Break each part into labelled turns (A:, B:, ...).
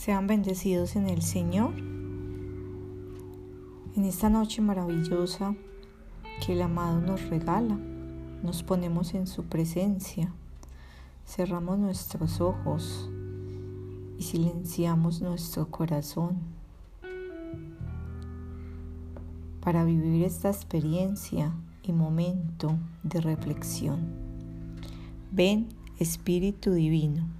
A: Sean bendecidos en el Señor. En esta noche maravillosa que el amado nos regala, nos ponemos en su presencia, cerramos nuestros ojos y silenciamos nuestro corazón para vivir esta experiencia y momento de reflexión. Ven, Espíritu Divino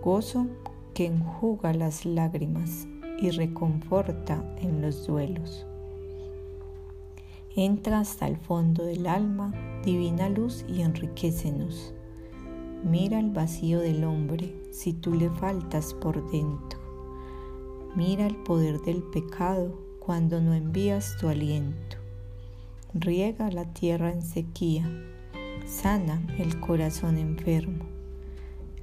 A: gozo que enjuga las lágrimas y reconforta en los duelos. Entra hasta el fondo del alma, divina luz, y enriquecenos. Mira el vacío del hombre si tú le faltas por dentro. Mira el poder del pecado cuando no envías tu aliento. Riega la tierra en sequía, sana el corazón enfermo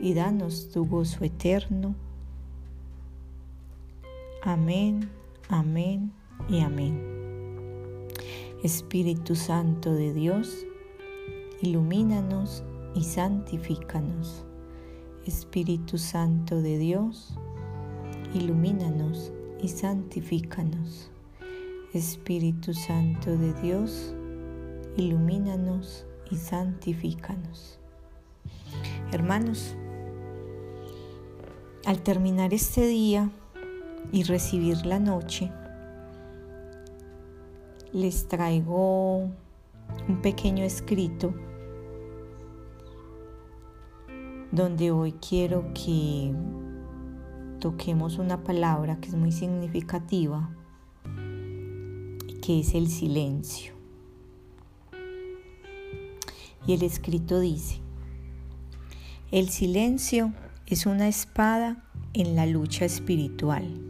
A: y danos tu gozo eterno. Amén, amén y amén. Espíritu Santo de Dios, ilumínanos y santifícanos. Espíritu Santo de Dios, ilumínanos y santifícanos. Espíritu Santo de Dios, ilumínanos y santifícanos. Hermanos, al terminar este día y recibir la noche, les traigo un pequeño escrito donde hoy quiero que toquemos una palabra que es muy significativa, que es el silencio. Y el escrito dice, el silencio es una espada en la lucha espiritual.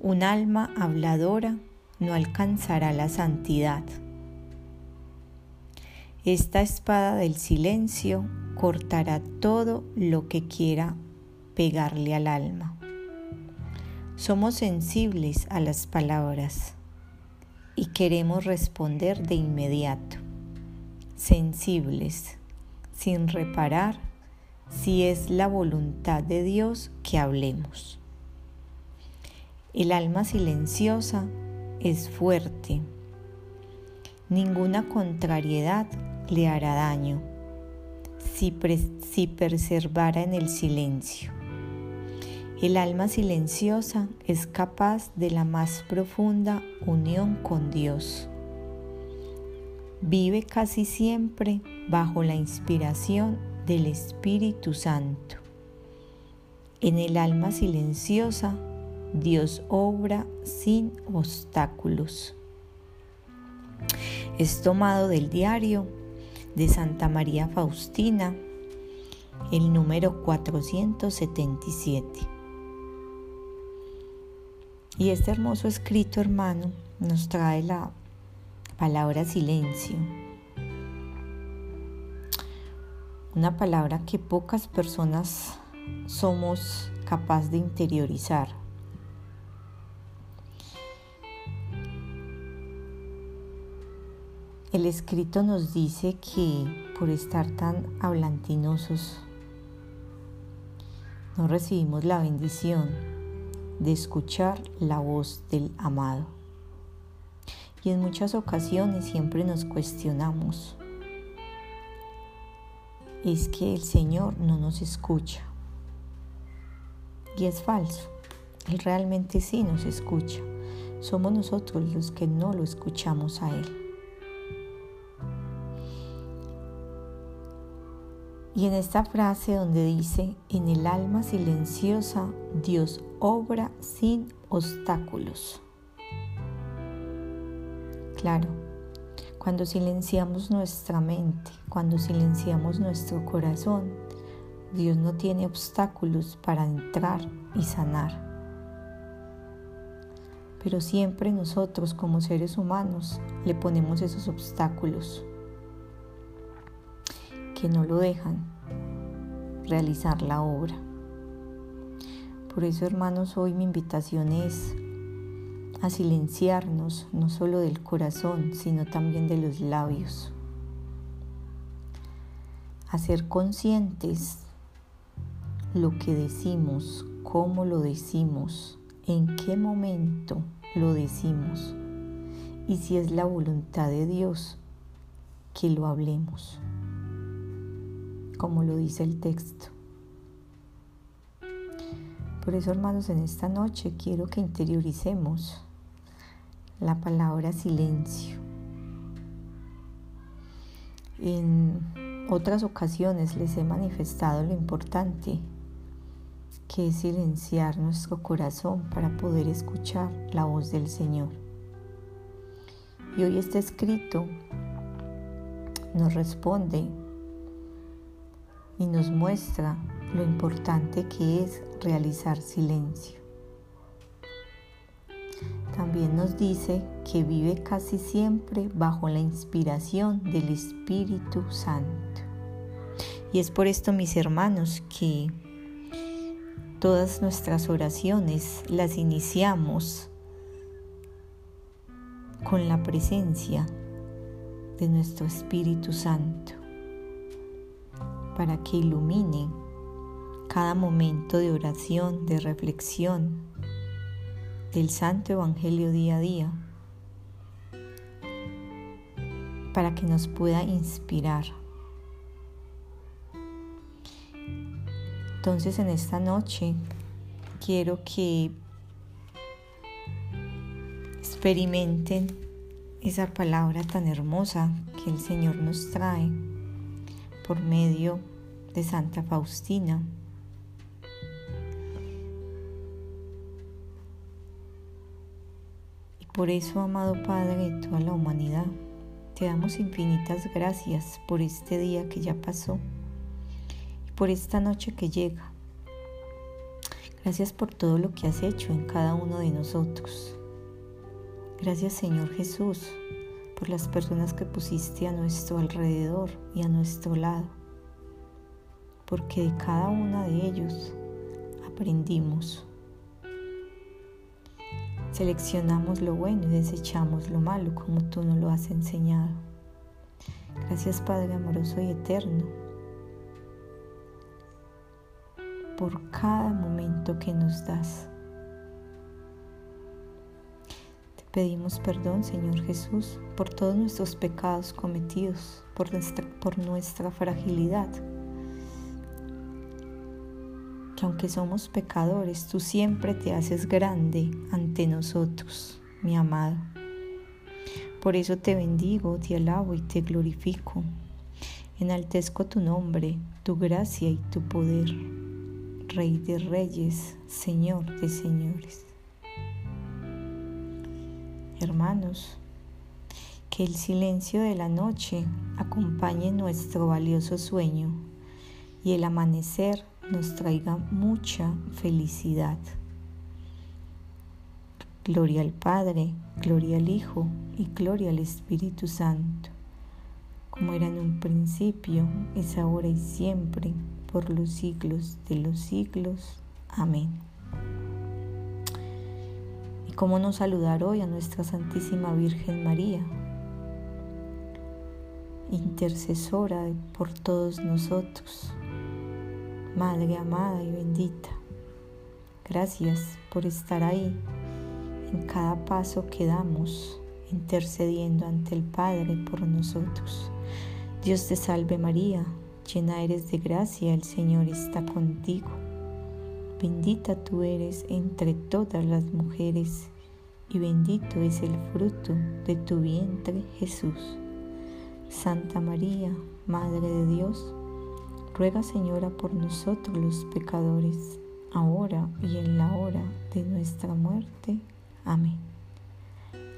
A: Un alma habladora no alcanzará la santidad. Esta espada del silencio cortará todo lo que quiera pegarle al alma. Somos sensibles a las palabras y queremos responder de inmediato. Sensibles, sin reparar si es la voluntad de Dios que hablemos. El alma silenciosa es fuerte. Ninguna contrariedad le hará daño si, si preservara en el silencio. El alma silenciosa es capaz de la más profunda unión con Dios. Vive casi siempre bajo la inspiración del Espíritu Santo. En el alma silenciosa, Dios obra sin obstáculos. Es tomado del diario de Santa María Faustina, el número 477. Y este hermoso escrito, hermano, nos trae la palabra silencio una palabra que pocas personas somos capaces de interiorizar. El escrito nos dice que por estar tan hablantinosos no recibimos la bendición de escuchar la voz del amado. Y en muchas ocasiones siempre nos cuestionamos es que el Señor no nos escucha. Y es falso. Él realmente sí nos escucha. Somos nosotros los que no lo escuchamos a Él. Y en esta frase donde dice, en el alma silenciosa Dios obra sin obstáculos. Claro, cuando silenciamos nuestra mente, cuando silenciamos nuestro corazón, Dios no tiene obstáculos para entrar y sanar. Pero siempre nosotros como seres humanos le ponemos esos obstáculos que no lo dejan realizar la obra. Por eso, hermanos, hoy mi invitación es a silenciarnos no solo del corazón, sino también de los labios. A ser conscientes lo que decimos, cómo lo decimos, en qué momento lo decimos y si es la voluntad de Dios que lo hablemos como lo dice el texto. Por eso, hermanos, en esta noche quiero que interioricemos la palabra silencio. En otras ocasiones les he manifestado lo importante que es silenciar nuestro corazón para poder escuchar la voz del Señor. Y hoy este escrito nos responde y nos muestra lo importante que es realizar silencio. También nos dice que vive casi siempre bajo la inspiración del Espíritu Santo. Y es por esto, mis hermanos, que todas nuestras oraciones las iniciamos con la presencia de nuestro Espíritu Santo para que ilumine cada momento de oración, de reflexión del Santo Evangelio día a día, para que nos pueda inspirar. Entonces en esta noche quiero que experimenten esa palabra tan hermosa que el Señor nos trae por medio de Santa Faustina. Por eso, amado Padre de toda la humanidad, te damos infinitas gracias por este día que ya pasó y por esta noche que llega. Gracias por todo lo que has hecho en cada uno de nosotros. Gracias Señor Jesús por las personas que pusiste a nuestro alrededor y a nuestro lado, porque de cada una de ellos aprendimos. Seleccionamos lo bueno y desechamos lo malo como tú nos lo has enseñado. Gracias Padre amoroso y eterno por cada momento que nos das. Pedimos perdón, Señor Jesús, por todos nuestros pecados cometidos, por nuestra, por nuestra fragilidad. Que aunque somos pecadores, tú siempre te haces grande ante nosotros, mi amado. Por eso te bendigo, te alabo y te glorifico. Enaltezco tu nombre, tu gracia y tu poder. Rey de reyes, Señor de señores hermanos, que el silencio de la noche acompañe nuestro valioso sueño y el amanecer nos traiga mucha felicidad. Gloria al Padre, gloria al Hijo y gloria al Espíritu Santo, como era en un principio, es ahora y siempre, por los siglos de los siglos. Amén cómo no saludar hoy a nuestra Santísima Virgen María, intercesora por todos nosotros, Madre amada y bendita. Gracias por estar ahí en cada paso que damos, intercediendo ante el Padre por nosotros. Dios te salve María, llena eres de gracia, el Señor está contigo. Bendita tú eres entre todas las mujeres, y bendito es el fruto de tu vientre, Jesús. Santa María, Madre de Dios, ruega Señora por nosotros los pecadores, ahora y en la hora de nuestra muerte. Amén.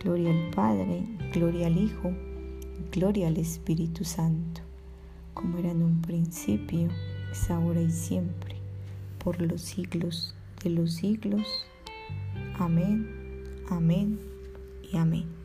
A: Gloria al Padre, gloria al Hijo, gloria al Espíritu Santo, como era en un principio, es ahora y siempre por los siglos de los siglos. Amén, amén y amén.